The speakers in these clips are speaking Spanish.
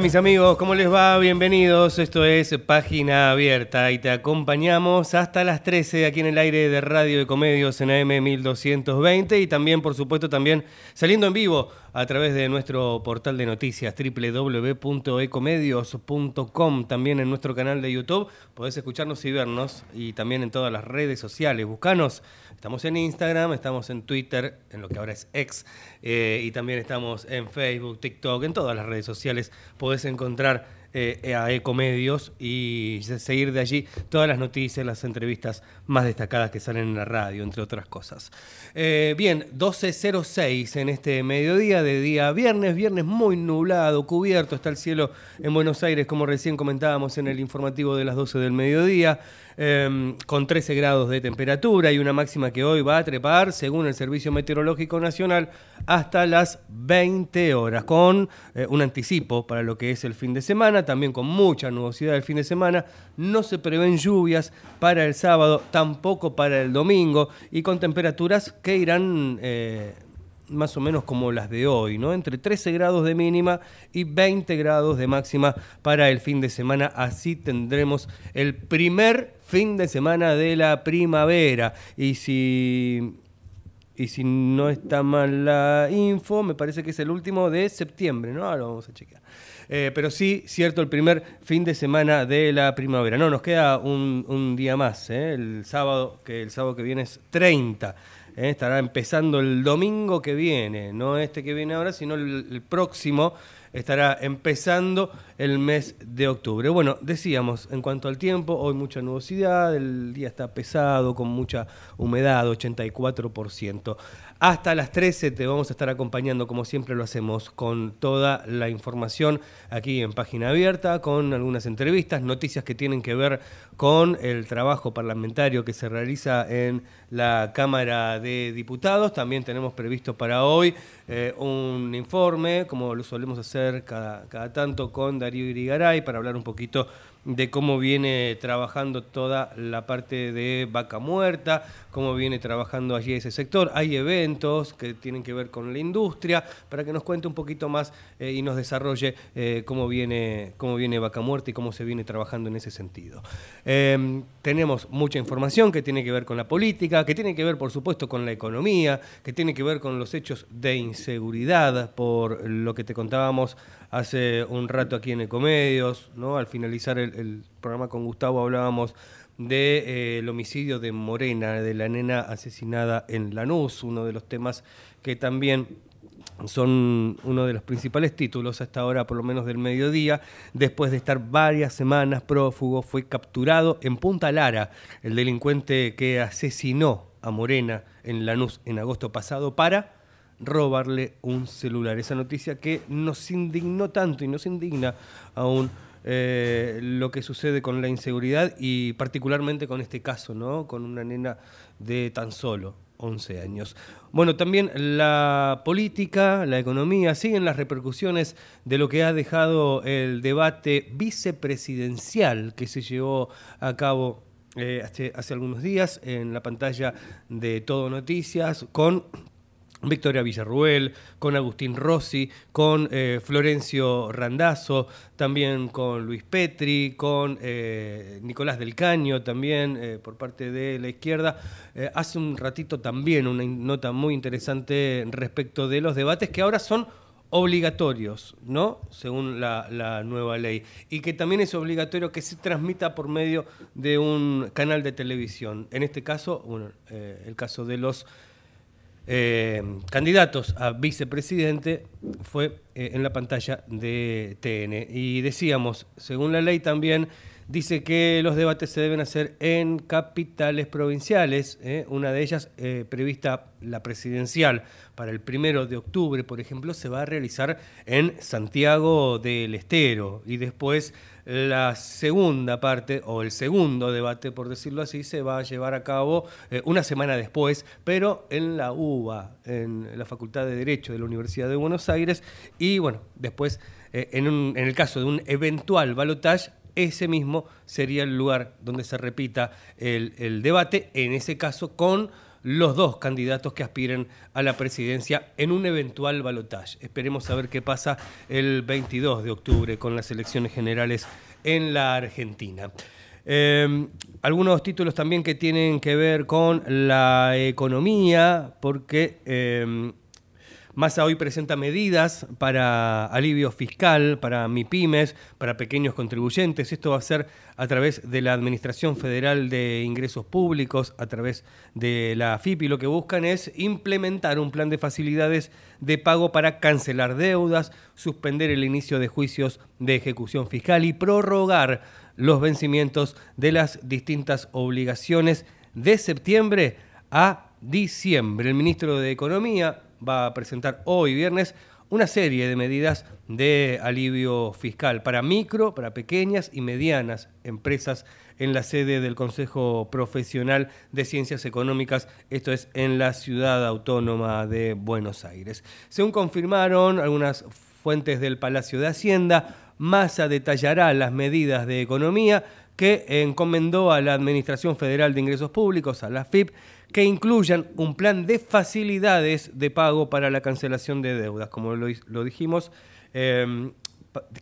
Mis amigos, ¿cómo les va? Bienvenidos, esto es Página Abierta y te acompañamos hasta las 13 aquí en el aire de Radio de Comedios en AM 1220 y también, por supuesto, también saliendo en vivo a través de nuestro portal de noticias www.ecomedios.com, también en nuestro canal de YouTube podés escucharnos y vernos y también en todas las redes sociales. Buscanos, estamos en Instagram, estamos en Twitter, en lo que ahora es X, eh, y también estamos en Facebook, TikTok, en todas las redes sociales podés encontrar eh, a Ecomedios y seguir de allí todas las noticias, las entrevistas más destacadas que salen en la radio, entre otras cosas. Eh, bien, 12.06 en este mediodía de día viernes, viernes muy nublado, cubierto, está el cielo en Buenos Aires, como recién comentábamos en el informativo de las 12 del mediodía. Em, con 13 grados de temperatura y una máxima que hoy va a trepar, según el Servicio Meteorológico Nacional, hasta las 20 horas, con eh, un anticipo para lo que es el fin de semana, también con mucha nubosidad el fin de semana. No se prevén lluvias para el sábado, tampoco para el domingo, y con temperaturas que irán... Eh, más o menos como las de hoy, ¿no? Entre 13 grados de mínima y 20 grados de máxima para el fin de semana. Así tendremos el primer fin de semana de la primavera. Y si y si no está mal la info, me parece que es el último de septiembre, ¿no? Ahora vamos a chequear. Eh, pero sí, cierto, el primer fin de semana de la primavera. No, nos queda un, día más, ¿eh? el sábado, que el sábado que viene es 30. ¿eh? estará empezando el domingo que viene, no este que viene ahora, sino el, próximo estará empezando el mes de octubre. Bueno, decíamos, en cuanto al tiempo, hoy mucha nubosidad, el día está pesado, con mucha humedad, 84%. Hasta las 13 te vamos a estar acompañando, como siempre lo hacemos, con toda la información aquí en Página Abierta, con algunas entrevistas, noticias que tienen que ver con el trabajo parlamentario que se realiza en la Cámara de Diputados. También tenemos previsto para hoy eh, un informe, como lo solemos hacer cada, cada tanto, con Darío Irigaray, para hablar un poquito de cómo viene trabajando toda la parte de vaca muerta, cómo viene trabajando allí ese sector. Hay eventos que tienen que ver con la industria, para que nos cuente un poquito más eh, y nos desarrolle eh, cómo, viene, cómo viene vaca muerta y cómo se viene trabajando en ese sentido. Em, tenemos mucha información que tiene que ver con la política, que tiene que ver, por supuesto, con la economía, que tiene que ver con los hechos de inseguridad, por lo que te contábamos hace un rato aquí en Ecomedios, ¿no? Al finalizar el, programa con Gustavo hablábamos del de, eh, homicidio de Morena, de la nena asesinada en Lanús, uno de los temas que también son uno de los principales títulos hasta ahora, por lo menos del mediodía. Después de estar varias semanas prófugo, fue capturado en Punta Lara el delincuente que asesinó a Morena en Lanús en agosto pasado para robarle un celular. Esa noticia que nos indignó tanto y nos indigna aún eh, lo que sucede con la inseguridad y particularmente con este caso, ¿no? Con una nena de tan solo 11 años. Bueno, también la política, la economía, siguen las repercusiones de lo que ha dejado el debate vicepresidencial que se llevó a cabo eh, hace, hace algunos días en la pantalla de Todo Noticias con Victoria Villarruel, con Agustín Rossi, con eh, Florencio Randazzo, también con Luis Petri, con eh, Nicolás del Caño, también eh, por parte de la izquierda. hace un ratito también una nota muy interesante respecto de los debates que ahora son obligatorios, ¿no? Según la, la, nueva ley. Y que también es obligatorio que se transmita por medio de un canal de televisión. En este caso, bueno, el caso de los eh, candidatos a vicepresidente fue eh, en la pantalla de TN. Y decíamos, según la ley también dice que los debates se deben hacer en capitales provinciales, ¿eh? una de ellas prevista la presidencial para el primero de octubre, por ejemplo, se va a realizar en Santiago del Estero y después la segunda parte o el segundo debate, por decirlo así, se va a llevar a cabo eh, una semana después, pero en la UBA, en la Facultad de Derecho de la Universidad de Buenos Aires y bueno, después en, en el caso de un eventual balotaje ese mismo sería el lugar donde se repita el, debate, en ese caso con los dos candidatos que aspiren a la presidencia en un eventual balotaje. Esperemos a ver qué pasa el 22 de octubre con las elecciones generales en la Argentina. Em, algunos títulos también que tienen que ver con la economía, porque em, Massa hoy presenta medidas para alivio fiscal, para MIPIMES, para pequeños contribuyentes. Esto va a ser a través de la Administración Federal de Ingresos Públicos, a través de la AFIP, y lo que buscan es implementar un plan de facilidades de pago para cancelar deudas, suspender el inicio de juicios de ejecución fiscal y prorrogar los vencimientos de las distintas obligaciones de septiembre a diciembre. El ministro de Economía, va a presentar hoy viernes una serie de medidas de alivio fiscal para micro, para pequeñas y medianas empresas en la sede del Consejo Profesional de Ciencias Económicas, esto es en la ciudad autónoma de Buenos Aires. Según confirmaron algunas fuentes del Palacio de Hacienda, Massa detallará las medidas de economía que encomendó a la Administración Federal de Ingresos Públicos, a la FIP, que incluyan un plan de facilidades de pago para la cancelación de deudas, como lo, dijimos, em,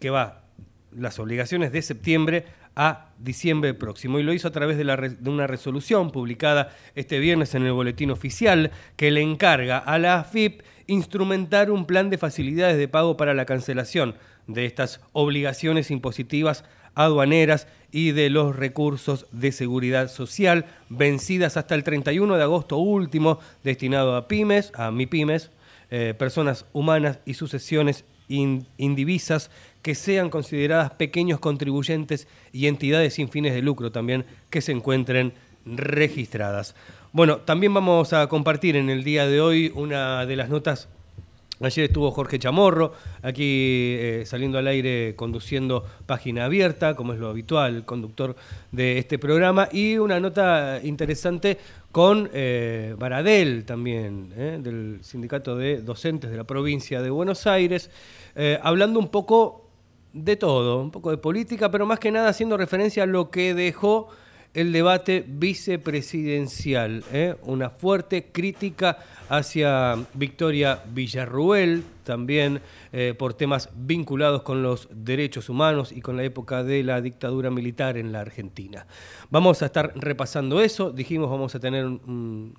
que va las obligaciones de septiembre a diciembre próximo. Y lo hizo a través de, de, una resolución publicada este viernes en el Boletín Oficial que le encarga a la AFIP instrumentar un plan de facilidades de pago para la cancelación de estas obligaciones impositivas aduaneras y de los recursos de seguridad social vencidas hasta el 31 de agosto último, destinado a pymes, a MIPYMES, eh, personas humanas y sucesiones indivisas que sean consideradas pequeños contribuyentes y entidades sin fines de lucro también que se encuentren registradas. Bueno, también vamos a compartir en el día de hoy una de las notas Ayer estuvo Jorge Chamorro, aquí eh, saliendo al aire conduciendo página abierta, como es lo habitual, conductor de este programa, y una nota interesante con eh, Baradel también, eh, del Sindicato de Docentes de la provincia de Buenos Aires, hablando un poco de todo, un poco de política, pero más que nada haciendo referencia a lo que dejó el debate vicepresidencial, ¿eh? una fuerte crítica hacia Victoria Villarruel, también eh, por temas vinculados con los derechos humanos y con la época de la dictadura militar en la Argentina. Vamos a estar repasando eso, dijimos vamos a tener un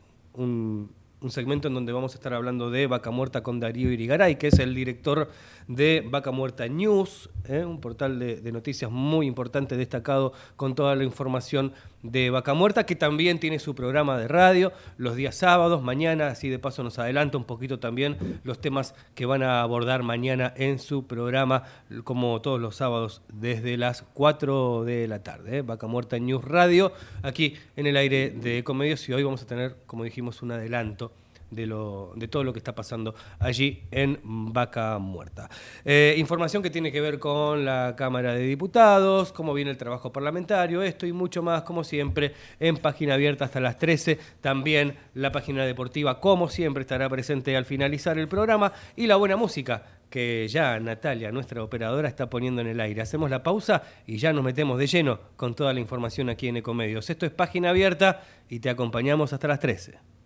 segmento en donde vamos a estar hablando de Vaca Muerta con Darío Irigaray, que es el director de Vaca Muerta News, ¿eh? un portal de, noticias muy importante, destacado con toda la información de Vaca Muerta, que también tiene su programa de radio los días sábados, mañana, así de paso nos adelanta un poquito también los temas que van a abordar mañana en su programa, como todos los sábados, desde las 4 de la tarde. ¿eh? Vaca Muerta News Radio, aquí en el aire de Ecomedios, y hoy vamos a tener, como dijimos, un adelanto de, lo, de todo lo que está pasando allí en Vaca Muerta. Eh, información que tiene que ver con la Cámara de Diputados, cómo viene el trabajo parlamentario, esto y mucho más, como siempre, en página abierta hasta las 13. También la página deportiva, como siempre, estará presente al finalizar el programa y la buena música que ya Natalia, nuestra operadora, está poniendo en el aire. Hacemos la pausa y ya nos metemos de lleno con toda la información aquí en Ecomedios. Esto es página abierta y te acompañamos hasta las 13.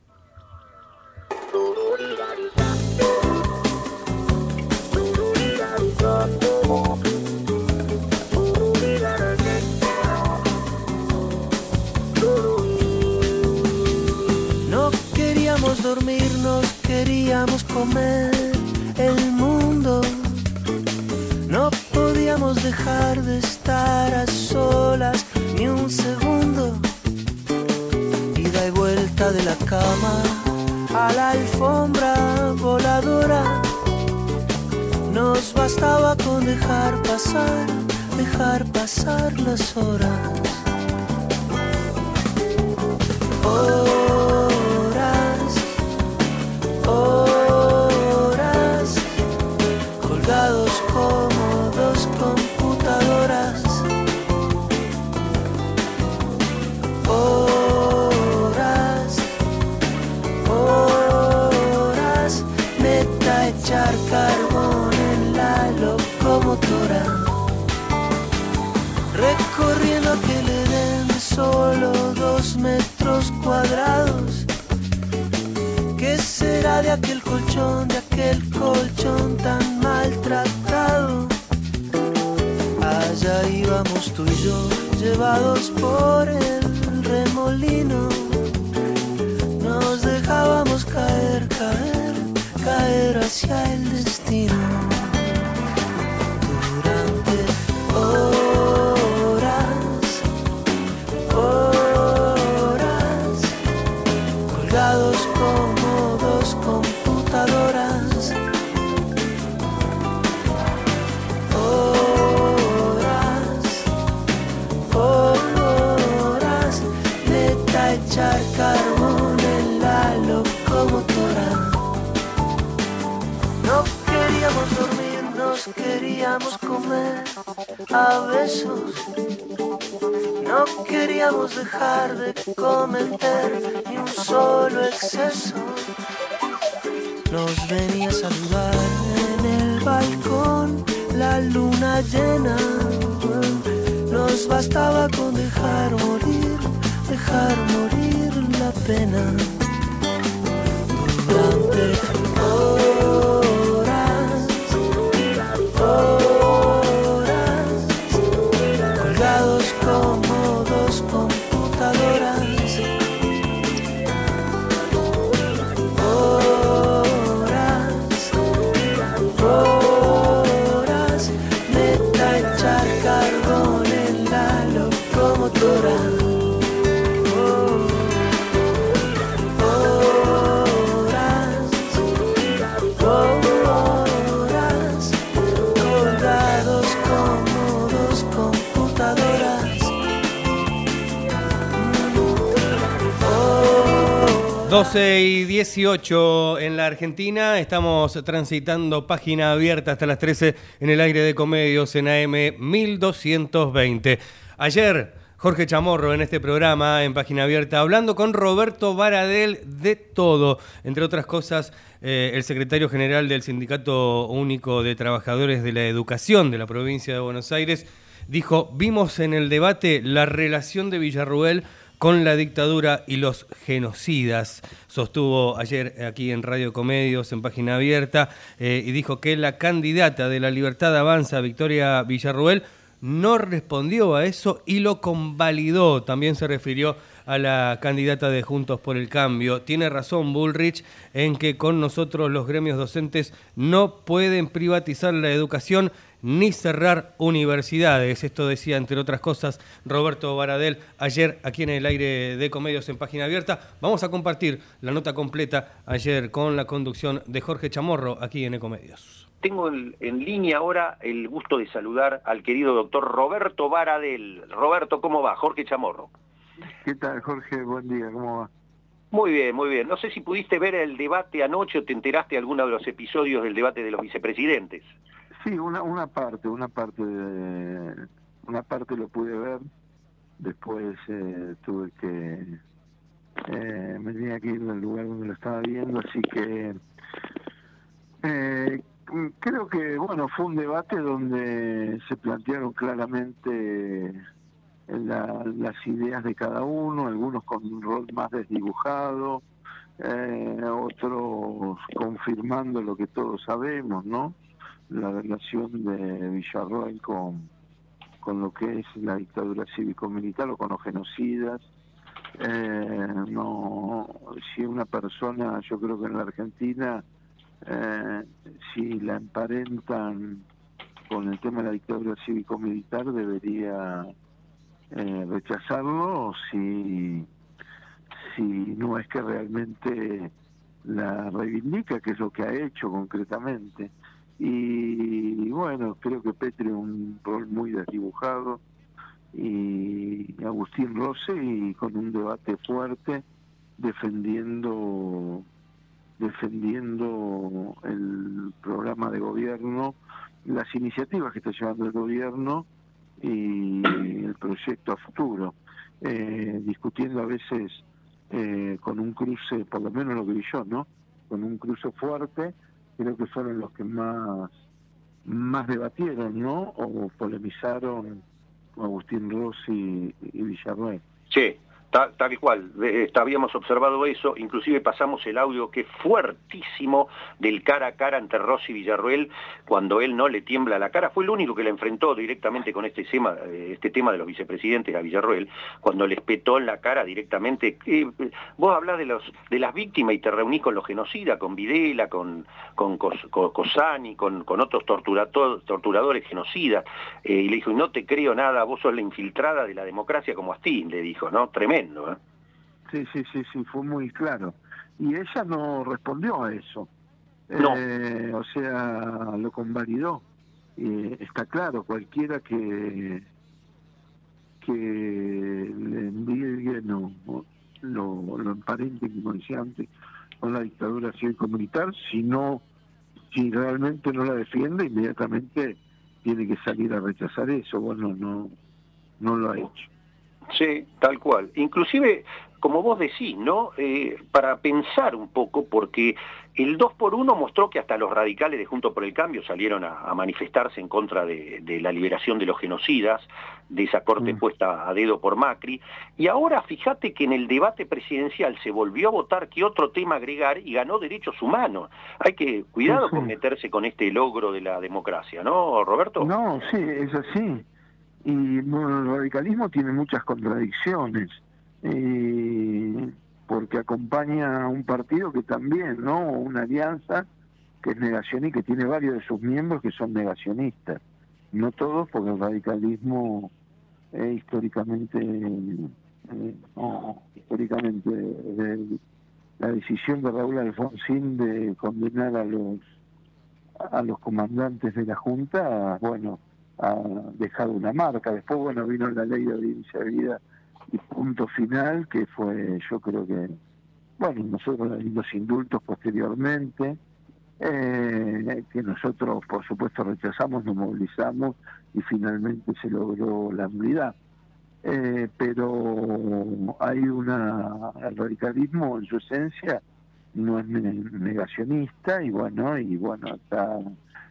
Queríamos comer el mundo. No podíamos dejar de estar a solas ni un segundo. Ida y vuelta de la cama a la alfombra voladora nos bastaba con dejar pasar dejar pasar las horas. Horas, ¿Qué será de aquel colchón, de aquel colchón tan maltratado? Allá íbamos tú y yo, llevados por el remolino. Nos dejábamos caer, caer, caer hacia el destino. A besos. No queríamos dejar de cometer ni un solo exceso. Nos venía a saludar en el balcón la luna llena. Nos bastaba con dejar morir, dejar morir la pena. 12 y 18 en la Argentina, estamos transitando página abierta hasta las 13 en el aire de comedios en AM 1220. Ayer, Jorge Chamorro en este programa en página abierta, hablando con Roberto Baradel de todo, entre otras cosas, eh, el secretario general del Sindicato Único de Trabajadores de la Educación de la provincia de Buenos Aires, dijo, vimos en el debate la relación de Villarruel con la dictadura y los genocidas. Sostuvo ayer aquí en Radio Comedios, en página abierta, eh, y dijo que la candidata de la Libertad Avanza, Victoria Villarruel, no respondió a eso y lo convalidó. También se refirió a la candidata de Juntos por el Cambio. Tiene razón Bullrich en que con nosotros los gremios docentes no pueden privatizar la educación ni cerrar universidades. Esto decía, entre otras cosas, Roberto Baradel ayer aquí en el aire de Comedios en Página Abierta. Vamos a compartir la nota completa ayer con la conducción de Jorge Chamorro aquí en Ecomedios. Tengo en, en línea ahora el gusto de saludar al querido doctor Roberto Baradel. Roberto, ¿cómo va? Jorge Chamorro. ¿Qué tal, Jorge? Buen día, ¿cómo va? Muy bien, muy bien. No sé si pudiste ver el debate anoche o te enteraste de alguno de los episodios del debate de los vicepresidentes. Sí, una, una parte, una parte de, una parte lo pude ver, después eh, tuve que eh, me tenía que ir al lugar donde lo estaba viendo, así que eh, creo que bueno fue un debate donde se plantearon claramente la- las ideas de cada uno, algunos con un rol más desdibujado, eh, otros confirmando lo que todos sabemos, ¿no? La relación de Villarroel con, con lo que es la dictadura cívico-militar o con los genocidas. Eh, no, si una persona, yo creo que en la Argentina, eh, si la emparentan con el tema de la dictadura cívico-militar, debería eh, rechazarlo si, si no es que realmente la reivindica, que es lo que ha hecho concretamente. Y, bueno, creo que Petri un rol muy desdibujado y Agustín Rossi y con un debate fuerte defendiendo defendiendo el programa de gobierno, las iniciativas que está llevando el gobierno y el proyecto a futuro, eh, discutiendo a veces eh, con un cruce, por lo menos lo que vi yo, ¿no? Con un cruce fuerte, creo que fueron los que más más debatieron, ¿no? O polemizaron Agustín Rossi y Villarreal. Sí, Tal, cual, habíamos observado eso, inclusive pasamos el audio que es fuertísimo del cara a cara entre Rossi Villarruel cuando él no le tiembla la cara, fue el único que le enfrentó directamente con este tema, eh, este tema de los vicepresidentes a Villarruel, cuando le espetó en la cara directamente, eh, vos hablás de, los, de las víctimas y te reunís con los genocidas, con Videla, con, con, Cosani, con, con otros torturadores genocidas, eh, y le dijo, no te creo nada, vos sos la infiltrada de la democracia como Astín, le dijo, ¿no? Tremendo. ¿Eh? Sí, sí, sí, sí, fue muy claro. Y ella no respondió a eso. No. Eh, o sea, lo convalidó. Eh, está claro, cualquiera que que le envíe no, lo, lo emparente, como decía antes, con la dictadura cívico-militar, si no, si realmente no la defiende, inmediatamente tiene que salir a rechazar eso. Bueno, no, no lo ha hecho. Sí, tal cual. Inclusive, como vos decís, ¿no? Eh, para pensar un poco, porque el 2 por 1 mostró que hasta los radicales de Junto por el Cambio salieron a, manifestarse en contra de, la liberación de los genocidas, de esa corte mm. puesta a dedo por Macri, y ahora fíjate que en el debate presidencial se volvió a votar qué otro tema agregar y ganó derechos humanos. Hay que cuidado con meterse con este logro de la democracia, ¿no, Roberto? No, sí, es así y bueno, el radicalismo tiene muchas contradicciones porque acompaña a un partido que también no una alianza que es negacionista que tiene varios de sus miembros que son negacionistas. No todos porque el radicalismo es históricamente eh, históricamente la decisión de Raúl Alfonsín de condenar a los a los comandantes de la junta bueno ha dejado una marca. Después, bueno, vino la ley de audiencia de vida y punto final, que fue, yo creo que, bueno, nosotros los indultos posteriormente, eh, que nosotros, por supuesto, rechazamos, nos movilizamos y finalmente se logró la unidad. Eh, pero hay una, el radicalismo en su esencia no es negacionista y bueno, y bueno, acá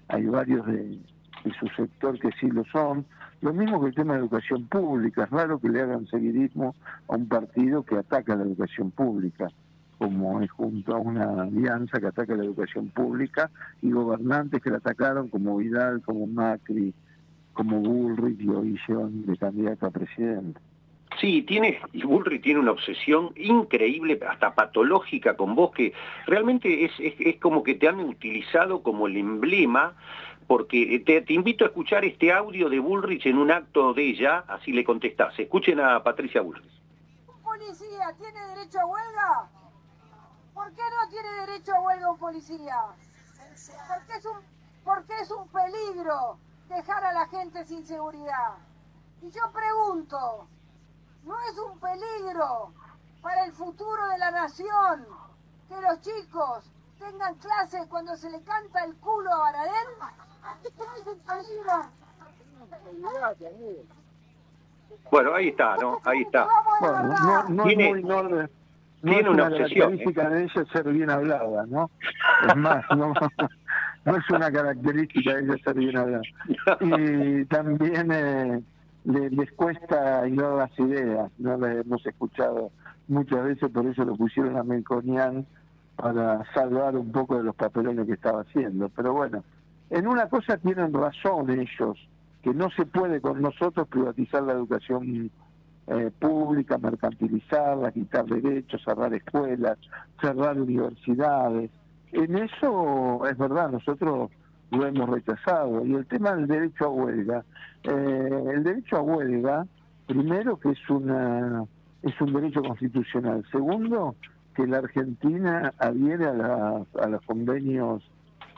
hay varios de, de su sector que sí lo son. Lo mismo que el tema de educación pública. Es raro que le hagan seguidismo a un partido que ataca la educación pública, como es junto a una alianza que ataca la educación pública y gobernantes que la atacaron como Vidal, como Macri, como Bullrich y hoy de candidato a presidente. Sí, tiene, y Bullrich tiene una obsesión increíble, hasta patológica con vos, que realmente es, es, es como que te han utilizado como el emblema porque te, invito a escuchar este audio de Bullrich en un acto de ella, así le contestás. Escuchen a Patricia Bullrich. ¿Un policía tiene derecho a huelga? ¿Por qué no tiene derecho a huelga un policía? Porque es un, porque es un peligro dejar a la gente sin seguridad. Y yo pregunto, ¿no es un peligro para el futuro de la nación que los chicos tengan clases cuando se le canta el culo a Baradel? Bueno, ahí está, ¿no? Ahí está. Bueno, no, tiene, es no, tiene una, característica de ella ser bien hablada, ¿no? Es más, no, no es una característica de ella ser bien hablada. Y también eh, les cuesta hilar las ideas, no las hemos escuchado muchas veces, por eso lo pusieron a Melconian para salvar un poco de los papelones que estaba haciendo. Pero bueno, en una cosa tienen razón ellos, que no se puede con nosotros privatizar la educación eh, pública, mercantilizarla, quitar derechos, cerrar escuelas, cerrar universidades. En eso es verdad, nosotros lo hemos rechazado. Y el tema del derecho a huelga, eh, el derecho a huelga, primero que es una es un derecho constitucional. Segundo, que la Argentina adhiere a, a los convenios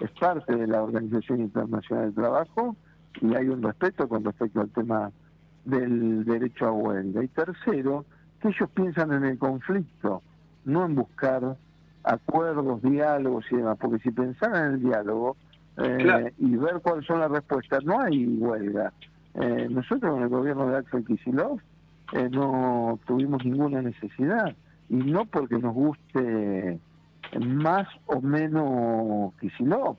es parte de la Organización Internacional del Trabajo y hay un respeto con respecto al tema del derecho a huelga. Y tercero, que ellos piensan en el conflicto, no en buscar acuerdos, diálogos y demás, porque si pensaran en el diálogo eh, y ver cuáles son las respuestas, no hay huelga. Eh, nosotros en el gobierno de Axel Kicillof eh, no tuvimos ninguna necesidad, y no porque nos guste más o menos Kicillof,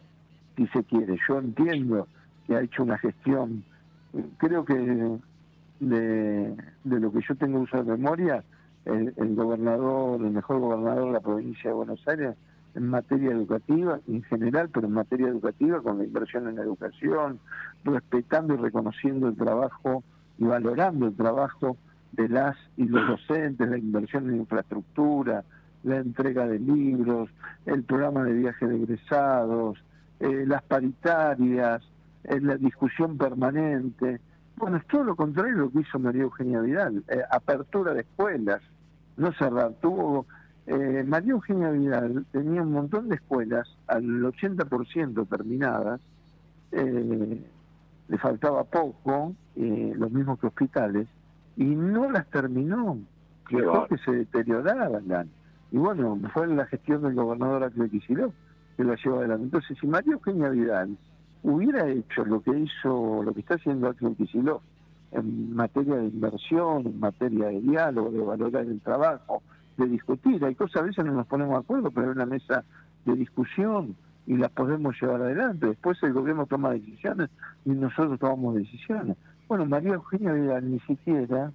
si se quiere. Yo entiendo que ha hecho una gestión, creo que de, lo que yo tengo uso de memoria, el, gobernador, el mejor gobernador de la provincia de Buenos Aires en materia educativa, en general, pero en materia educativa, con la inversión en la educación, respetando y reconociendo el trabajo y valorando el trabajo de las y los docentes, la inversión en infraestructura, la entrega de libros, el programa de viaje de egresados, eh, las paritarias, eh, la discusión permanente. Bueno, es todo lo contrario de lo que hizo María Eugenia Vidal, eh, apertura de escuelas, no cerrar. Tuvo María Eugenia Vidal tenía un montón de escuelas, al 80% terminadas, le faltaba poco, lo mismo que hospitales, y no las terminó, dejó que se deterioraran. Y bueno, fue la gestión del gobernador Axel Kicillof que la llevó adelante. Entonces, si María Eugenia Vidal hubiera hecho lo que hizo, lo que está haciendo Axel Kicillof en materia de inversión, en materia de diálogo, de valorar el trabajo, de discutir, hay cosas a veces no nos ponemos de acuerdo, pero hay una mesa de discusión y las podemos llevar adelante. Después el gobierno toma decisiones y nosotros tomamos decisiones. Bueno, María Eugenia Vidal ni siquiera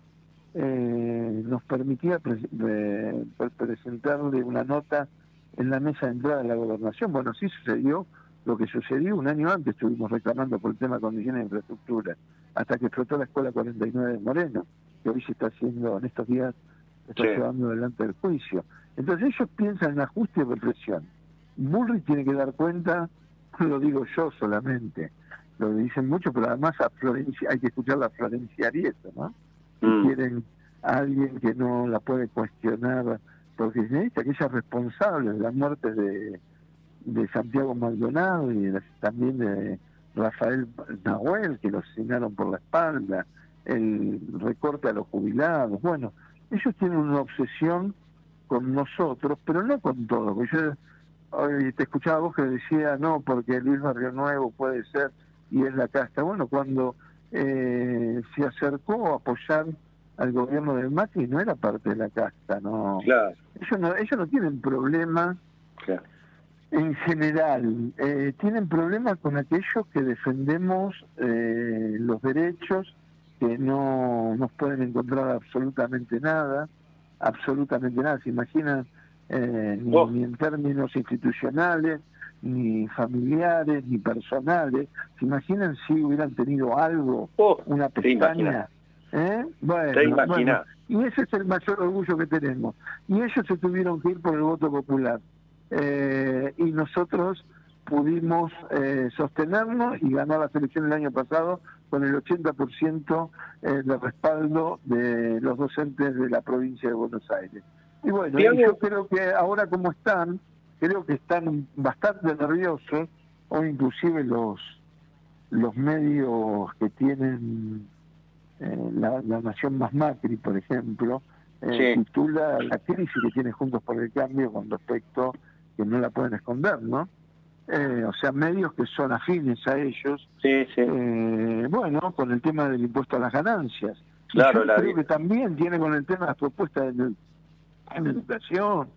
eh, nos permitía presentarle una nota en la mesa de entrada de la gobernación. Bueno, sí sucedió lo que sucedió un año antes, estuvimos reclamando por el tema de condiciones de infraestructura, hasta que explotó la escuela 49 de Moreno, que hoy se está haciendo, en estos días, está llevando adelante el juicio. Entonces ellos piensan en ajuste y represión. Bullrich tiene que dar cuenta, no lo digo yo solamente, lo dicen mucho, pero además a Florencia, hay que escuchar a Florencia Arieto, ¿no? Mm. quieren a alguien que no la puede cuestionar, porque necesita que ella es responsable de las muertes de, de Santiago Maldonado y también de Rafael Nahuel, que lo asesinaron por la espalda, el recorte a los jubilados. Bueno, ellos tienen una obsesión con nosotros, pero no con todo. Yo hoy te escuchaba vos que decía, no, porque Luis Barrio Nuevo puede ser y es la casta. Bueno, cuando eh, se acercó a apoyar al gobierno de Macri no era parte de la casta, no. Ellos no, ellos no tienen problema en general, eh, tienen problemas con aquellos que defendemos eh, los derechos, que no nos pueden encontrar absolutamente nada, absolutamente nada. Se imaginan ni, oh. ni en términos institucionales, ni familiares, ni personales. ¿Se imaginan si hubieran tenido algo, oh, una pestaña? ¿Eh? Bueno, y ese es el mayor orgullo que tenemos. Y ellos se tuvieron que ir por el voto popular. Eh, y nosotros pudimos eh, sostenernos y ganar la selección el año pasado con el 80% eh, de respaldo de los docentes de la provincia de Buenos Aires. Y bueno, yo creo que ahora como están, creo que están bastante nerviosos, o inclusive los, los medios que tienen eh, la, Nación Más Macri, por ejemplo, eh, titula la crisis que tiene Juntos por el Cambio con respecto que no la pueden esconder, ¿no? Eh, o sea, medios que son afines a ellos, sí, sí. Eh, bueno, con el tema del impuesto a las ganancias. Claro, creo que también tiene con el tema de las propuestas en, en educación,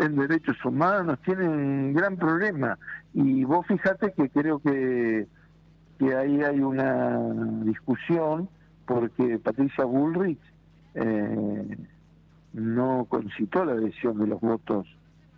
en derechos humanos, tiene un gran problema. Y vos fíjate que creo que, que ahí hay una discusión porque Patricia Bullrich eh, no concitó la adhesión de los votos,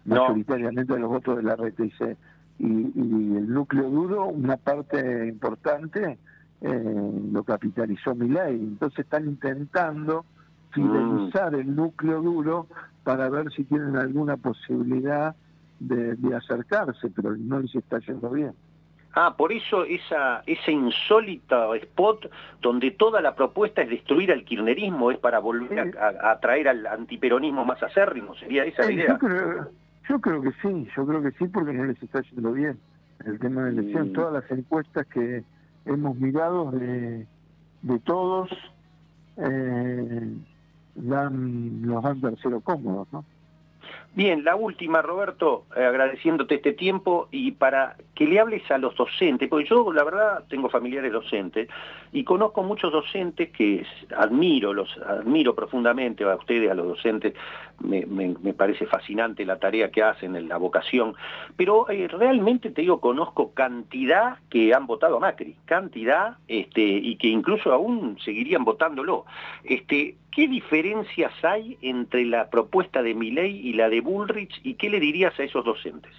mayoritariamente de los votos de la RTC. Y, y, el núcleo duro, una parte importante, eh, lo capitalizó mi ley. Entonces están intentando fidelizar el núcleo duro para ver si tienen alguna posibilidad de, acercarse, pero no les está yendo bien. Ah, por eso esa, ese insólito spot donde toda la propuesta es destruir al kirchnerismo, es para volver a, atraer al antiperonismo más acérrimo, ¿sería esa la idea? Yo creo, yo creo que sí, yo creo que sí porque no les está yendo bien. el tema de elección. Todas las encuestas que hemos mirado de, de todos eh, dan, nos dan tercero cómodos, ¿no? Bien, la última, Roberto, eh, agradeciéndote este tiempo y para que le hables a los docentes, porque yo la verdad tengo familiares docentes y conozco muchos docentes que admiro, los admiro profundamente a ustedes, a los docentes, me, parece fascinante la tarea que hacen, la vocación, pero eh, realmente te digo, conozco cantidad que han votado a Macri, cantidad este, y que incluso aún seguirían votándolo. Este, ¿Qué diferencias hay entre la propuesta de Milei y la de Bullrich y qué le dirías a esos docentes?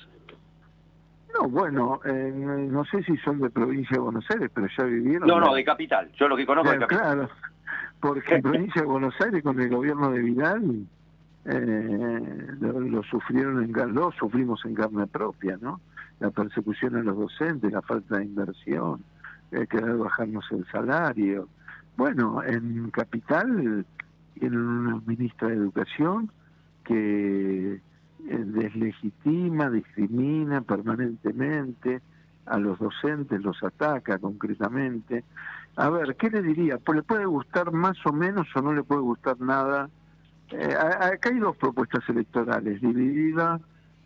No, bueno, eh, no sé si son de provincia de Buenos Aires, pero ya vivieron... No, no, de capital, yo lo que conozco de capital. Claro, porque en provincia de Buenos Aires con el gobierno de Vidal eh, lo, sufrieron en lo sufrimos en carne propia, ¿no? La persecución a los docentes, la falta de inversión, eh, querer bajarnos el salario. Bueno, en Capital tienen una ministra de Educación que deslegitima, discrimina permanentemente a los docentes, los ataca concretamente. A ver, ¿qué le diría? Pues le puede gustar más o menos o no le puede gustar nada. Eh, acá hay dos propuestas electorales divididas,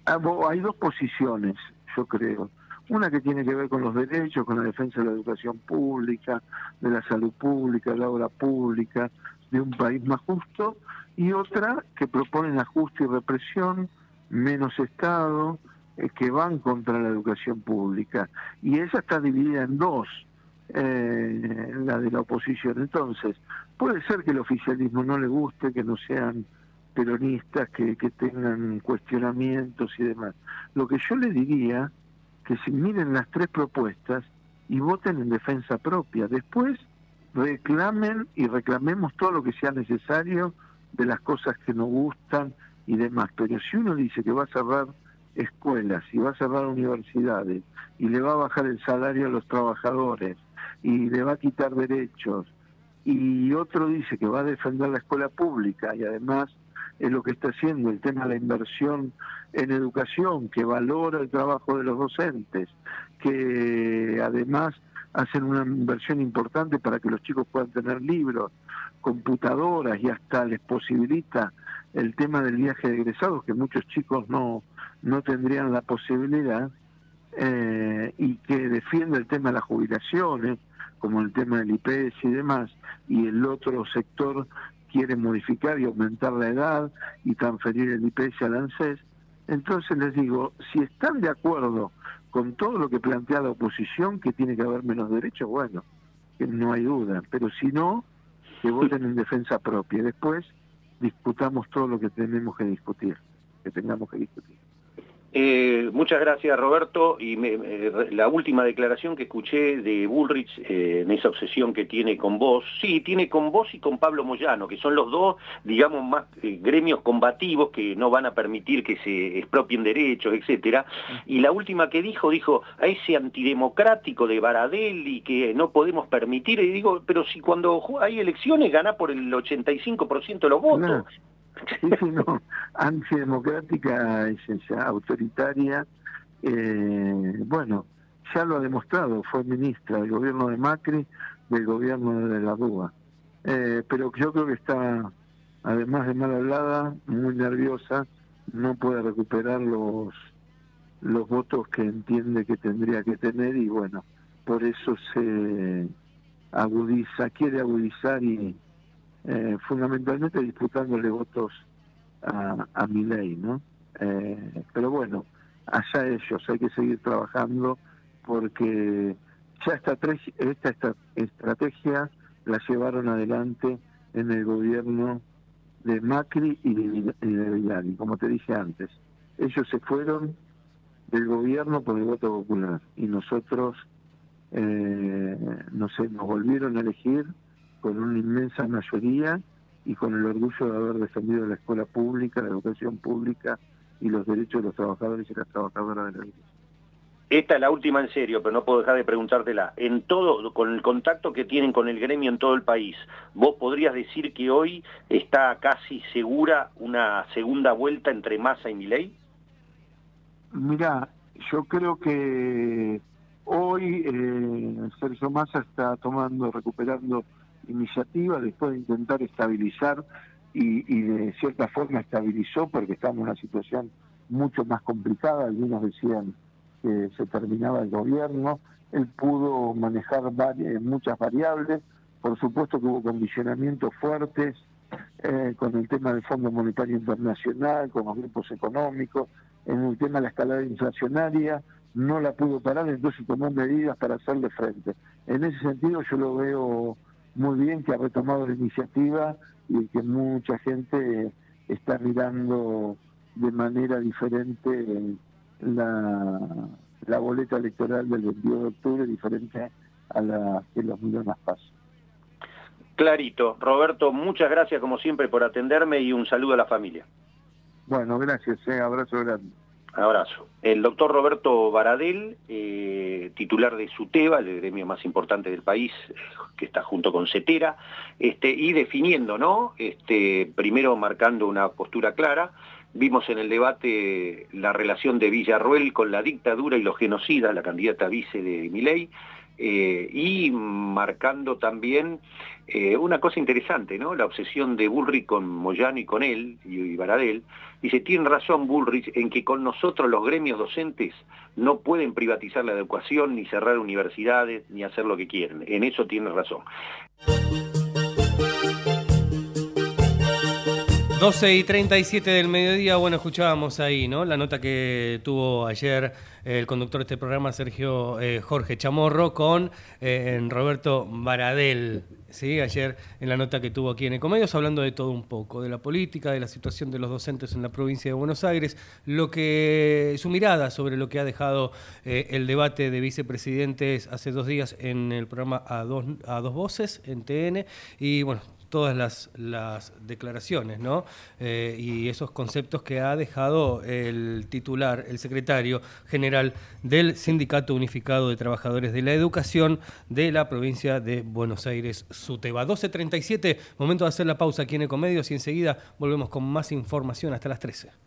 ah, hay dos posiciones, yo creo. Una que tiene que ver con los derechos, con la defensa de la educación pública, de la salud pública, de la obra pública, de un país más justo, y otra que proponen ajuste y represión, menos Estado, eh, que van contra la educación pública. Y esa está dividida en dos, eh, la de la oposición. Entonces, puede ser que el oficialismo no le guste, que no sean peronistas, que, que tengan cuestionamientos y demás. Lo que yo le diría, que si miren las tres propuestas y voten en defensa propia. Después reclamen y reclamemos todo lo que sea necesario de las cosas que nos gustan y demás. Pero si uno dice que va a cerrar escuelas y va a cerrar universidades y le va a bajar el salario a los trabajadores y le va a quitar derechos y otro dice que va a defender la escuela pública y además es lo que está haciendo el tema de la inversión en educación, que valora el trabajo de los docentes, que además hacen una inversión importante para que los chicos puedan tener libros, computadoras y hasta les posibilita el tema del viaje de egresados, que muchos chicos no, no tendrían la posibilidad, eh, y que defiende el tema de las jubilaciones, como el tema del IPS y demás, y el otro sector quiere modificar y aumentar la edad y transferir el IPS al ANSES. Entonces les digo, si están de acuerdo con todo lo que plantea la oposición, que tiene que haber menos derechos, bueno, no hay duda, pero si no, que voten en defensa propia. Después discutamos todo lo que tenemos que discutir, que tengamos que discutir. Eh, muchas gracias Roberto y la última declaración que escuché de Bullrich eh, en esa obsesión que tiene con vos, sí, tiene con vos y con Pablo Moyano, que son los dos, digamos, más eh, gremios combativos que no van a permitir que se expropien derechos, etcétera. Y la última que dijo, dijo a ese antidemocrático de Baradelli que no podemos permitir, y digo, pero si cuando hay elecciones gana por el 85% de los votos. Sí, no. Antidemocrática es autoritaria. Eh, bueno, ya lo ha demostrado, fue ministra del gobierno de Macri, del gobierno de la Rúa. Eh, pero yo creo que está, además de mal hablada, muy nerviosa, no puede recuperar los, los votos que entiende que tendría que tener y bueno, por eso se agudiza, quiere agudizar y eh, fundamentalmente disputándole votos a, a mi ley, ¿no? Eh, pero bueno, allá ellos, hay que seguir trabajando porque ya esta, esta, estrategia la llevaron adelante en el gobierno de Macri y de, y como te dije antes. Ellos se fueron del gobierno por el voto popular y nosotros, eh, no sé, nos volvieron a elegir con una inmensa mayoría y con el orgullo de haber defendido la escuela pública, la educación pública y los derechos de los trabajadores y las trabajadoras de la educación. Esta es la última en serio, pero no puedo dejar de preguntártela. En todo, con el contacto que tienen con el gremio en todo el país, ¿vos podrías decir que hoy está casi segura una segunda vuelta entre Massa y Milei? Mirá, yo creo que hoy eh, Sergio Massa está tomando, recuperando iniciativa después de intentar estabilizar y, y, de cierta forma estabilizó porque estamos en una situación mucho más complicada. Algunos decían que se terminaba el gobierno. Él pudo manejar muchas variables. Por supuesto que hubo condicionamientos fuertes eh, con el tema del Fondo Monetario Internacional, con los grupos económicos, en el tema de la escalada inflacionaria, no la pudo parar, entonces tomó medidas para hacerle frente. En ese sentido yo lo veo muy bien que ha retomado la iniciativa y que mucha gente está mirando de manera diferente la, la boleta electoral del 22 de octubre, diferente a la que los millones pasan. Clarito. Roberto, muchas gracias como siempre por atenderme y un saludo a la familia. Bueno, gracias, eh, abrazo grande. Abrazo. El doctor Roberto Baradel, eh, titular de SUTEBA, el gremio más importante del país, que está junto con CETERA, este, y definiendo, ¿no? Este, primero marcando una postura clara. Vimos en el debate la relación de Villarruel con la dictadura y los genocidas, la candidata vice de Miley, eh, y marcando también eh, una cosa interesante, ¿no? La obsesión de Bullrich con Moyano y con él, y, Baradel, dice, tiene razón Bullrich en que con nosotros los gremios docentes no pueden privatizar la educación, ni cerrar universidades, ni hacer lo que quieren. En eso tiene razón. 12 y 37 del mediodía, bueno, escuchábamos ahí, ¿no? La nota que tuvo ayer el conductor de este programa, Sergio eh, Jorge Chamorro, con eh, Roberto Baradel, ¿sí? Ayer en la nota que tuvo aquí en Ecomedios, hablando de todo un poco, de la política, de la situación de los docentes en la provincia de Buenos Aires, lo que su mirada sobre lo que ha dejado eh, el debate de vicepresidentes hace dos días en el programa A Dos, a dos Voces, en TN, y bueno, todas las, las declaraciones ¿no? Eh, y esos conceptos que ha dejado el titular, el secretario general del Sindicato Unificado de Trabajadores de la Educación de la provincia de Buenos Aires, SUTEBA. 12.37, momento de hacer la pausa aquí en Ecomedios y enseguida volvemos con más información hasta las 13.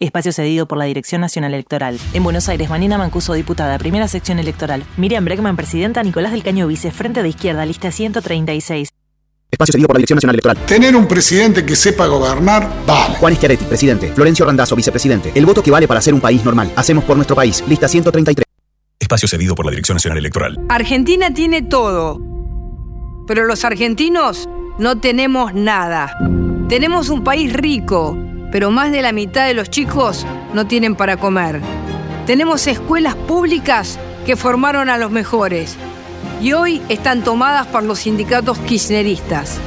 Espacio cedido por la Dirección Nacional Electoral. En Buenos Aires, Manina Mancuso, diputada, primera sección electoral. Miriam Bregman, presidenta. Nicolás del Caño, vice, frente de izquierda, lista 136. Espacio cedido por la Dirección Nacional Electoral. Tener un presidente que sepa gobernar, vale. Juan Schiaretti, presidente. Florencio Randazzo, vicepresidente. El voto que vale para ser un país normal. Hacemos por nuestro país. Lista 133. Espacio cedido por la Dirección Nacional Electoral. Argentina tiene todo. Pero los argentinos no tenemos nada. Tenemos un país rico pero más de la mitad de los chicos no tienen para comer. Tenemos escuelas públicas que formaron a los mejores y hoy están tomadas por los sindicatos kirchneristas.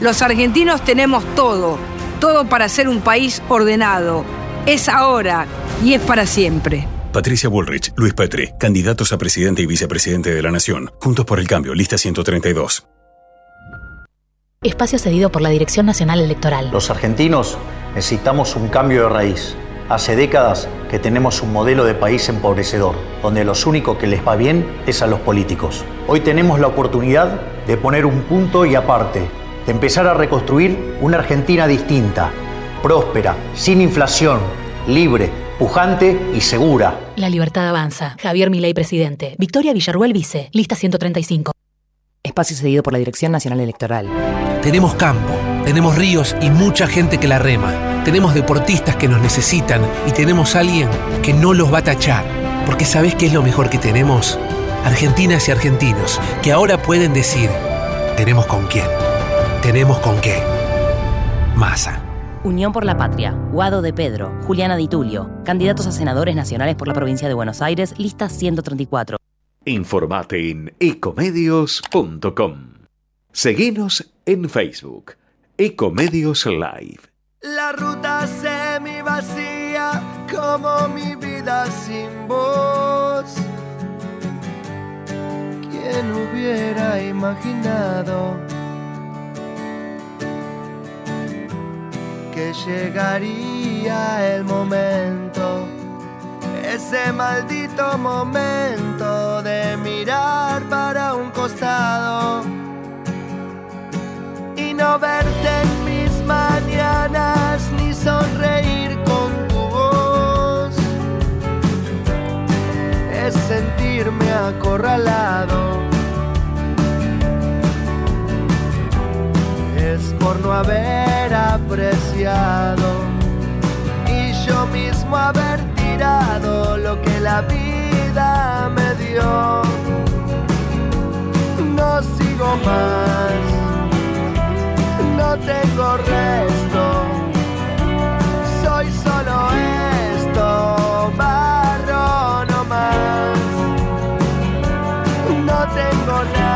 Los argentinos tenemos todo, todo para ser un país ordenado. Es ahora y es para siempre. Patricia Bullrich, Luis Petri, candidatos a presidente y vicepresidente de la Nación. Juntos por el cambio, lista 132. Espacio cedido por la Dirección Nacional Electoral. Los argentinos necesitamos un cambio de raíz. Hace décadas que tenemos un modelo de país empobrecedor, donde lo único que les va bien es a los políticos. Hoy tenemos la oportunidad de poner un punto y aparte, de empezar a reconstruir una Argentina distinta, próspera, sin inflación, libre, pujante y segura La libertad avanza. Javier Milei, presidente. Victoria Villarruel, vice. Lista 135. Espacio cedido por la Dirección Nacional Electoral. Tenemos campo, tenemos ríos y mucha gente que la rema. Tenemos deportistas que nos necesitan y tenemos alguien que no los va a tachar. Porque ¿sabés qué es lo mejor que tenemos? Argentinas y argentinos que ahora pueden decir, tenemos con quién, tenemos con qué. Masa. Unión por la Patria, Guado de Pedro, Juliana Di Tulio, candidatos a senadores nacionales por la provincia de Buenos Aires, lista 134. Informate en ecomedios.com. Seguinos en Facebook, Ecomedios Live. La ruta semi vacía como mi vida sin voz. ¿Quién hubiera imaginado que llegaría el momento? Ese maldito momento de mirar para un costado no verte en mis mañanas ni sonreír con tu voz. Es sentirme acorralado. Es por no haber apreciado y yo mismo haber tirado lo que la vida me dio. No sigo más, no tengo resto, soy solo esto, barro no más. No tengo nada,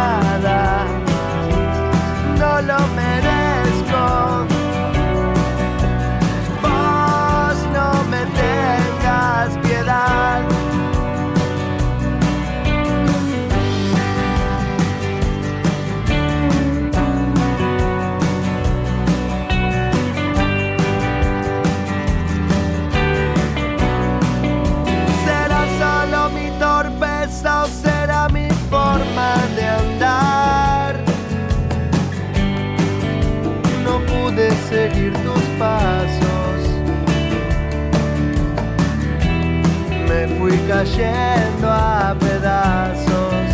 cayendo a pedazos.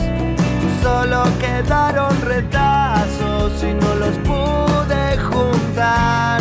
Solo quedaron retazos y no los pude juntar.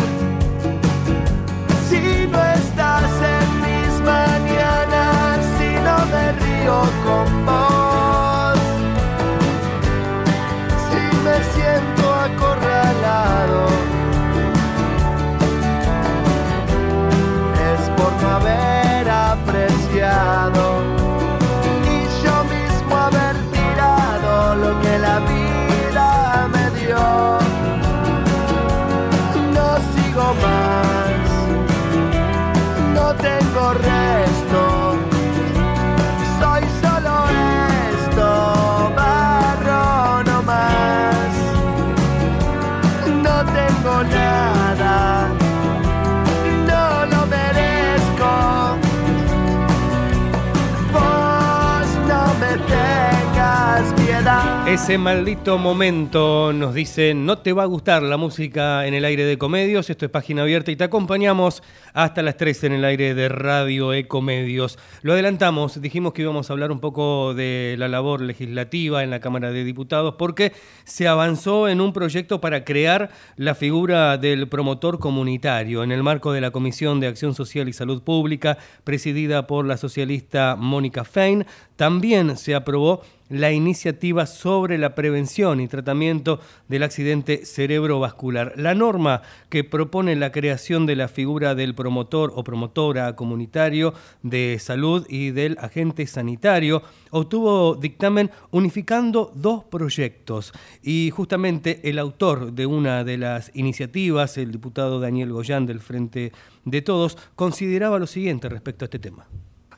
Ese maldito momento nos dice, no te va a gustar la música en el aire de Comedios, esto es página abierta y te acompañamos hasta las 3 en el aire de Radio Ecomedios. Lo adelantamos, dijimos que íbamos a hablar un poco de la labor legislativa en la Cámara de Diputados porque se avanzó en un proyecto para crear la figura del promotor comunitario en el marco de la Comisión de Acción Social y Salud Pública presidida por la socialista Mónica Fein. También se aprobó la iniciativa sobre la prevención y tratamiento del accidente cerebrovascular. La norma que propone la creación de la figura del promotor o promotora comunitario de salud y del agente sanitario obtuvo dictamen unificando dos proyectos y justamente el autor de una de las iniciativas, el diputado Daniel Goyán del Frente de Todos, consideraba lo siguiente respecto a este tema.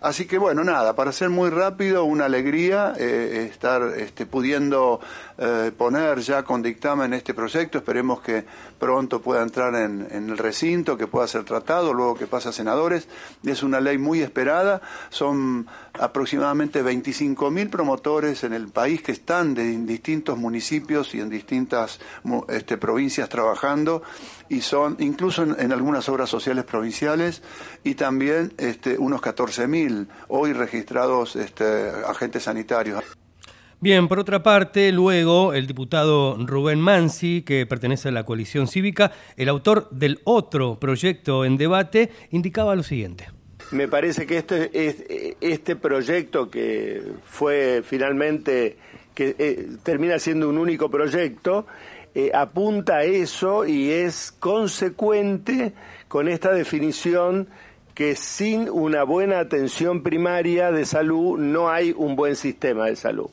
Así que bueno, nada, para ser muy rápido, una alegría eh, estar este, pudiendo eh, poner ya con dictamen este proyecto. Esperemos que pronto pueda entrar en, en, el recinto, que pueda ser tratado, luego que pase a senadores. Es una ley muy esperada. Son aproximadamente 25.000 promotores en el país que están de en distintos municipios y en distintas este, provincias trabajando y son incluso en, en algunas obras sociales provinciales y también este, unos 14.000 mil hoy registrados este, agentes sanitarios. Bien, por otra parte, luego el diputado Rubén Mansi, que pertenece a la coalición cívica, el autor del otro proyecto en debate, indicaba lo siguiente. Me parece que este, este proyecto que fue finalmente, que eh, termina siendo un único proyecto, eh, apunta a eso y es consecuente con esta definición que sin una buena atención primaria de salud no hay un buen sistema de salud.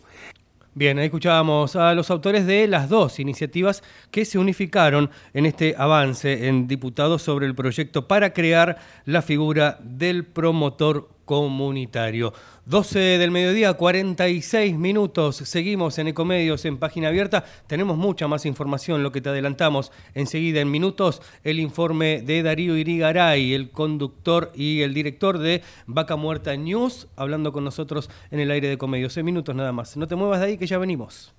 Bien, ahí escuchábamos a los autores de las dos iniciativas que se unificaron en este avance en diputados sobre el proyecto para crear la figura del promotor comunitario. 12 del mediodía, 46 minutos. Seguimos en Ecomedios en página abierta. Tenemos mucha más información, lo que te adelantamos enseguida en minutos. El informe de Darío Irigaray, el conductor y el director de Vaca Muerta News, hablando con nosotros en el aire de Ecomedios. En minutos nada más. No te muevas de ahí que ya venimos.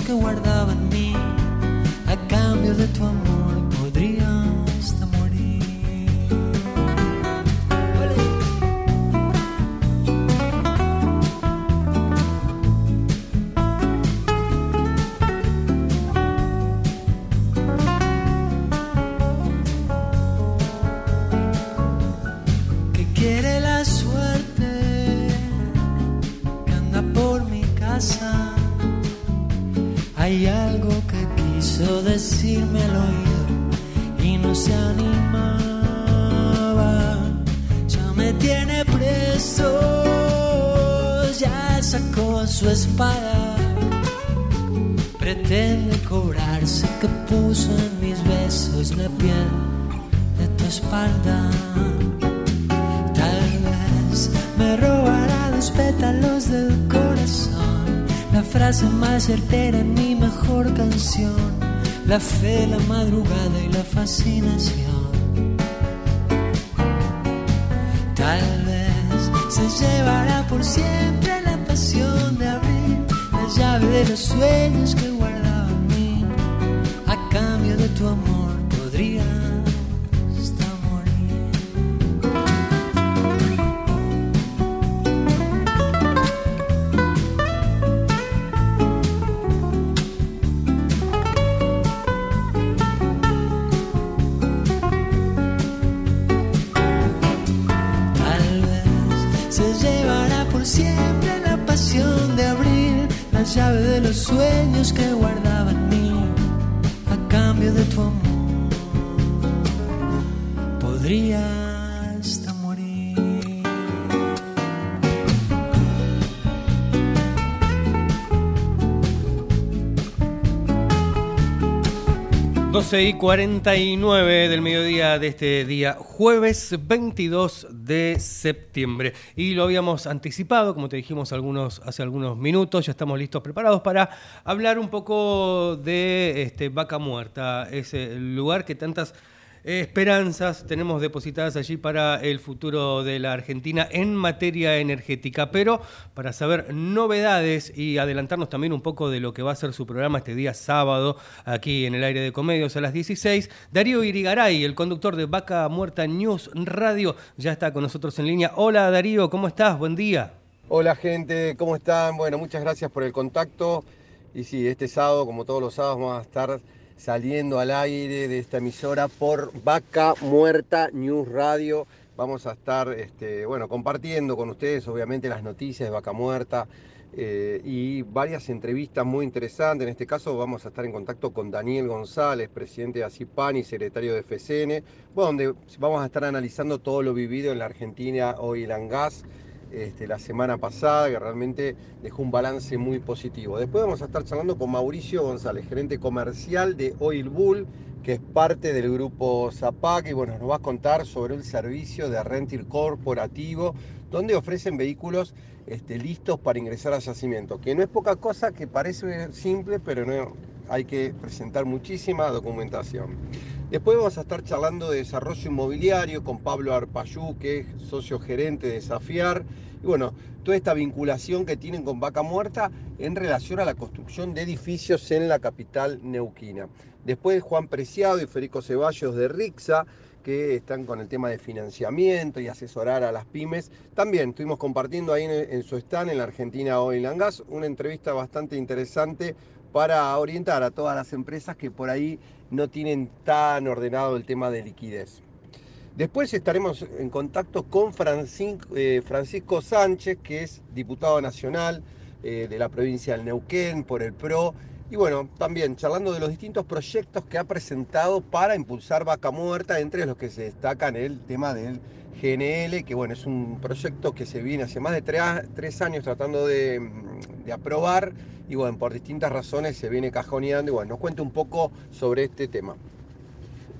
Que guardaba animaba. Ya me tiene preso, ya sacó su espada. Pretende cobrarse que puso en mis besos la piel de tu espalda. Tal vez me robará los pétalos del corazón, la frase más certera en mi mejor canción, la fe, la madrugada y la fascinación. Tal vez se llevará por siempre la pasión de abrir la llave de los sueños que guardaba en mí, a cambio de tu amor podría 12 y 49 del mediodía de este día, jueves 22 de septiembre. Y lo habíamos anticipado, como te dijimos algunos, hace algunos minutos, ya estamos listos, preparados para hablar un poco de este, Vaca Muerta, ese lugar que tantas esperanzas tenemos depositadas allí para el futuro de la Argentina en materia energética. Pero para saber novedades y adelantarnos también un poco de lo que va a ser su programa este día sábado aquí en el aire de Comedios a las 16, Darío Irigaray, el conductor de Vaca Muerta News Radio, ya está con nosotros en línea. Hola Darío, ¿cómo estás? Buen día. Hola gente, ¿cómo están? Bueno, muchas gracias por el contacto. Y sí, este sábado, como todos los sábados, vamos a estar saliendo al aire de esta emisora por Vaca Muerta News Radio. Vamos a estar, este, bueno, compartiendo con ustedes, obviamente, las noticias de Vaca Muerta eh, y varias entrevistas muy interesantes. En este caso, vamos a estar en contacto con Daniel González, presidente de ACIPAN y secretario de FCN, donde vamos a estar analizando todo lo vivido en la Argentina hoy en gas este, la semana pasada, que realmente dejó un balance muy positivo. Después vamos a estar charlando con Mauricio González, gerente comercial de Oil Bull, que es parte del grupo Zapac, y bueno, nos va a contar sobre el servicio de renting corporativo, donde ofrecen vehículos este, listos para ingresar a yacimiento, que no es poca cosa, que parece simple, pero no, hay que presentar muchísima documentación. Después vamos a estar charlando de desarrollo inmobiliario con Pablo Arpayú, que es socio gerente de Desafiar. Y bueno, toda esta vinculación que tienen con Vaca Muerta en relación a la construcción de edificios en la capital neuquina. Después Juan Preciado y Federico Ceballos de Rixa, que están con el tema de financiamiento y asesorar a las pymes. También estuvimos compartiendo ahí en, su stand en la Argentina Oil and Gas una entrevista bastante interesante para orientar a todas las empresas que por ahí no tienen tan ordenado el tema de liquidez. Después estaremos en contacto con eh, Francisco Sánchez, que es diputado nacional eh, de la provincia del Neuquén por el PRO. Y bueno, también charlando de los distintos proyectos que ha presentado para impulsar Vaca Muerta, entre los que se destacan el tema del GNL, que bueno, es un proyecto que se viene hace más de tres, años tratando de, aprobar y bueno, por distintas razones se viene cajoneando y bueno, nos cuenta un poco sobre este tema.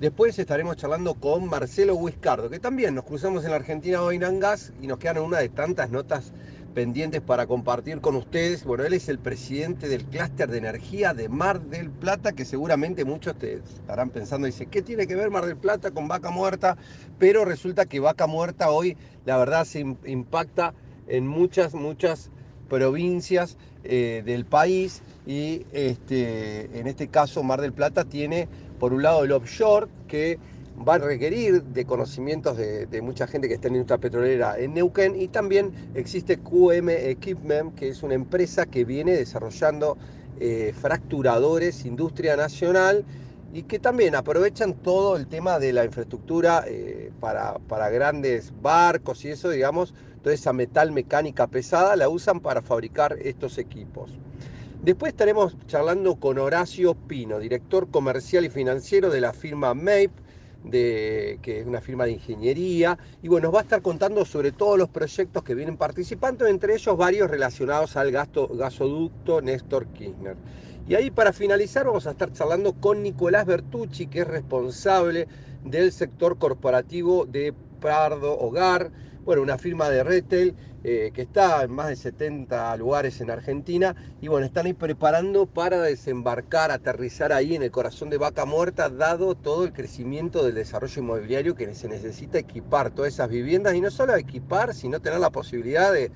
Después estaremos charlando con Marcelo Huiscardo, que también nos cruzamos en la Argentina hoy en Gas y nos quedan una de tantas notas pendientes para compartir con ustedes. Bueno, él es el presidente del clúster de energía de Mar del Plata, que seguramente muchos te estarán pensando, dice, ¿qué tiene que ver Mar del Plata con Vaca Muerta? Pero resulta que Vaca Muerta hoy, la verdad, se impacta en muchas, muchas provincias eh, del país y este, en este caso Mar del Plata tiene por un lado el offshore que va a requerir de conocimientos de, mucha gente que está en industria petrolera en Neuquén y también existe QM Equipment que es una empresa que viene desarrollando eh, fracturadores, industria nacional y que también aprovechan todo el tema de la infraestructura eh, para, para grandes barcos y eso, digamos, toda esa metal mecánica pesada la usan para fabricar estos equipos. Después estaremos charlando con Horacio Pino, director comercial y financiero de la firma MAPE, de, que es una firma de ingeniería, y bueno, nos va a estar contando sobre todos los proyectos que vienen participando, entre ellos varios relacionados al gasoducto Néstor Kirchner. Y ahí para finalizar vamos a estar charlando con Nicolás Bertucci, que es responsable del sector corporativo de Pardo Hogar, bueno, una firma de retail eh, que está en más de 70 lugares en Argentina y bueno, están ahí preparando para desembarcar, aterrizar ahí en el corazón de Vaca Muerta, dado todo el crecimiento del desarrollo inmobiliario que se necesita equipar todas esas viviendas y no solo equipar, sino tener la posibilidad de,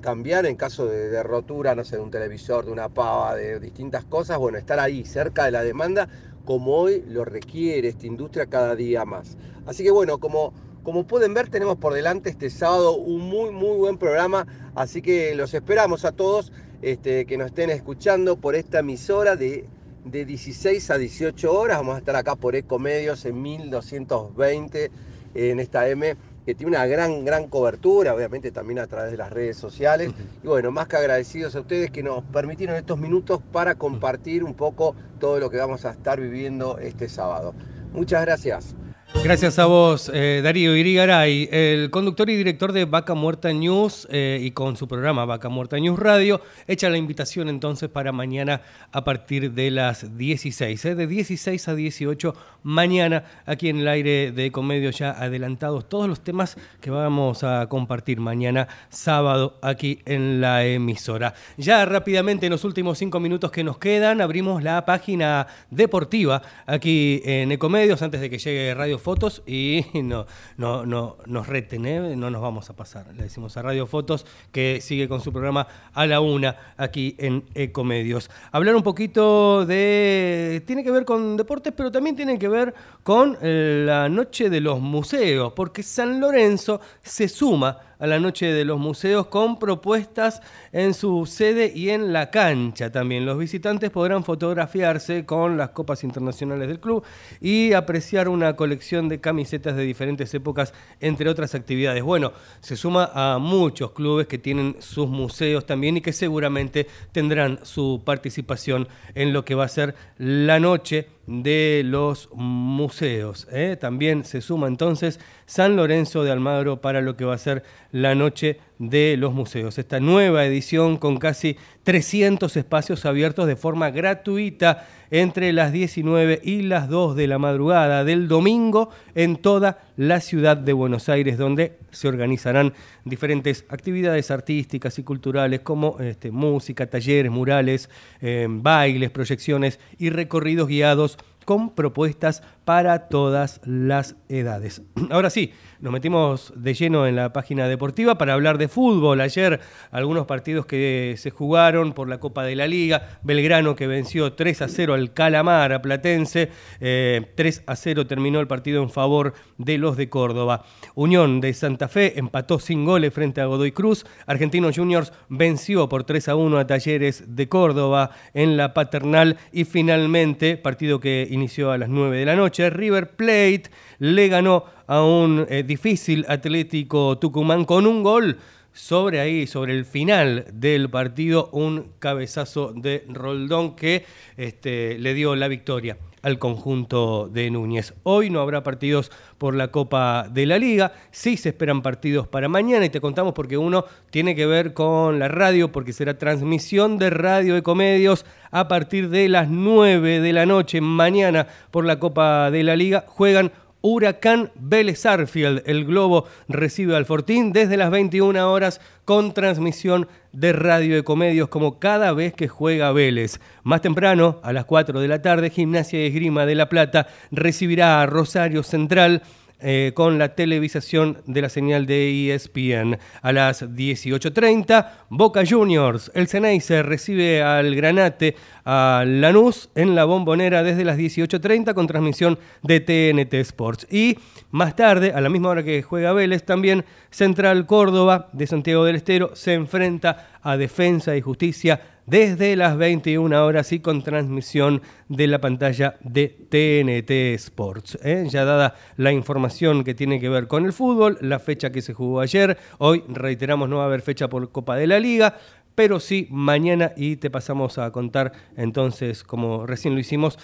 cambiar en caso de, de, rotura, no sé, de un televisor, de una pava, de distintas cosas, bueno, estar ahí cerca de la demanda como hoy lo requiere esta industria cada día más. Así que bueno, como como pueden ver, tenemos por delante este sábado un muy, muy buen programa, así que los esperamos a todos este, que nos estén escuchando por esta emisora de, de 16 a 18 horas. Vamos a estar acá por Ecomedios en 1220 en esta M que tiene una gran, gran cobertura, obviamente también a través de las redes sociales. Y bueno, más que agradecidos a ustedes que nos permitieron estos minutos para compartir un poco todo lo que vamos a estar viviendo este sábado. Muchas gracias. Gracias a vos, eh, Darío Irigaray, el conductor y director de Vaca Muerta News eh, y con su programa Vaca Muerta News Radio, echa la invitación entonces para mañana a partir de las 16, eh, de 16 a 18 mañana aquí en el aire de Comedio ya adelantados todos los temas que vamos a compartir mañana sábado aquí en la emisora. Ya rápidamente en los últimos cinco minutos que nos quedan abrimos la página deportiva aquí en Ecomedios antes de que llegue Radio Fotos y no, no, no nos reten, ¿eh? no nos vamos a pasar. Le decimos a Radio Fotos que sigue con su programa a la una aquí en Ecomedios. Hablar un poquito de... Tiene que ver con deportes, pero también tiene que ver con eh, la noche de los museos, porque San Lorenzo se suma a la Noche de los Museos con propuestas en su sede y en la cancha también. Los visitantes podrán fotografiarse con las copas internacionales del club y apreciar una colección de camisetas de diferentes épocas, entre otras actividades. Bueno, se suma a muchos clubes que tienen sus museos también y que seguramente tendrán su participación en lo que va a ser la noche de los museos. ¿eh? También se suma entonces San Lorenzo de Almagro para lo que va a ser la noche de los museos. Esta nueva edición con casi 300 espacios abiertos de forma gratuita entre las 19 y las 2 de la madrugada del domingo en toda la ciudad de Buenos Aires, donde se organizarán diferentes actividades artísticas y culturales como este, música, talleres, murales, eh, bailes, proyecciones y recorridos guiados con propuestas para todas las edades. Ahora sí, nos metimos de lleno en la página deportiva para hablar de fútbol. Ayer algunos partidos que se jugaron por la Copa de la Liga. Belgrano que venció 3 a 0 al Calamar, a Platense. 3 eh, a 0 terminó el partido en favor de los de Córdoba. Unión de Santa Fe empató sin goles frente a Godoy Cruz. Argentinos Juniors venció por 3 a 1 a Talleres de Córdoba en la Paternal. Y finalmente, partido que inició a las 9 de la noche River Plate le ganó a un eh, difícil Atlético Tucumán con un gol sobre ahí, sobre el final del partido, un cabezazo de Roldón que este, le dio la victoria al conjunto de Núñez. Hoy no habrá partidos por la Copa de la Liga, sí se esperan partidos para mañana y te contamos porque uno tiene que ver con la radio, porque será transmisión de Radio Ecomedios a partir de las 9 de la noche mañana por la Copa de la Liga. Juegan Huracán Vélez Arfield. El Globo recibe al Fortín desde las 21 horas con transmisión de Radio Ecomedios como cada vez que juega Vélez. Más temprano, a las 4 de la tarde, Gimnasia y Esgrima de La Plata recibirá a Rosario Central eh, con la televisación de la señal de ESPN. A las 18.30, Boca Juniors, el se recibe al Granate, a Lanús en la bombonera desde las 18.30 con transmisión de TNT Sports. Y más tarde, a la misma hora que juega Vélez, también Central Córdoba de Santiago del Estero se enfrenta a Defensa y Justicia desde las 21 horas y con transmisión de la pantalla de TNT Sports. ¿eh? Ya dada la información que tiene que ver con el fútbol, la fecha que se jugó ayer, hoy reiteramos no va a haber fecha por Copa de la Liga, pero sí mañana y te pasamos a contar entonces, como recién lo hicimos,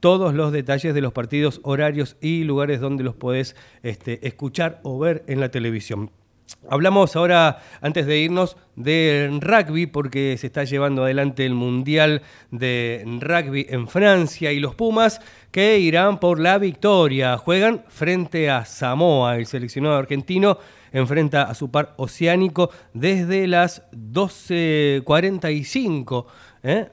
todos los detalles de los partidos, horarios y lugares donde los podés este, escuchar o ver en la televisión. Hablamos ahora, antes de irnos, de rugby, porque se está llevando adelante el Mundial de Rugby en Francia y los Pumas que irán por la victoria. Juegan frente a Samoa, el seleccionado argentino enfrenta a su par oceánico desde las 12.45 ¿eh?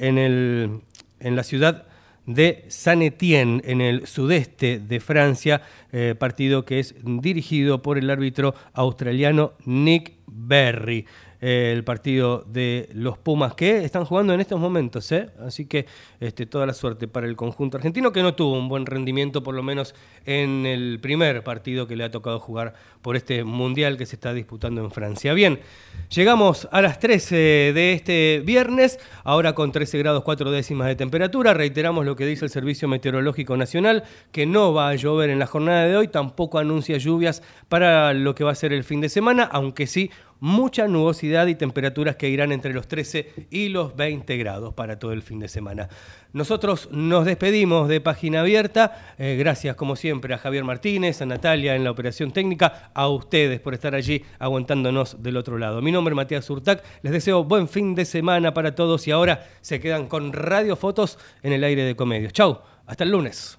en, en la ciudad de Saint-Étienne en el sudeste de Francia, eh, partido que es dirigido por el árbitro australiano Nick Berry el partido de los Pumas que están jugando en estos momentos. ¿eh? Así que este, toda la suerte para el conjunto argentino que no tuvo un buen rendimiento por lo menos en el primer partido que le ha tocado jugar por este mundial que se está disputando en Francia. Bien, llegamos a las 13 de este viernes, ahora con 13 grados 4 décimas de temperatura. Reiteramos lo que dice el Servicio Meteorológico Nacional, que no va a llover en la jornada de hoy, tampoco anuncia lluvias para lo que va a ser el fin de semana, aunque sí mucha nubosidad y temperaturas que irán entre los 13 y los 20 grados para todo el fin de semana. Nosotros nos despedimos de Página Abierta. Eh, gracias, como siempre, a Javier Martínez, a Natalia en la operación técnica, a ustedes por estar allí aguantándonos del otro lado. Mi nombre es Matías Urtac. Les deseo buen fin de semana para todos y ahora se quedan con Radio Fotos en el aire de Comedios. Chau, hasta el lunes.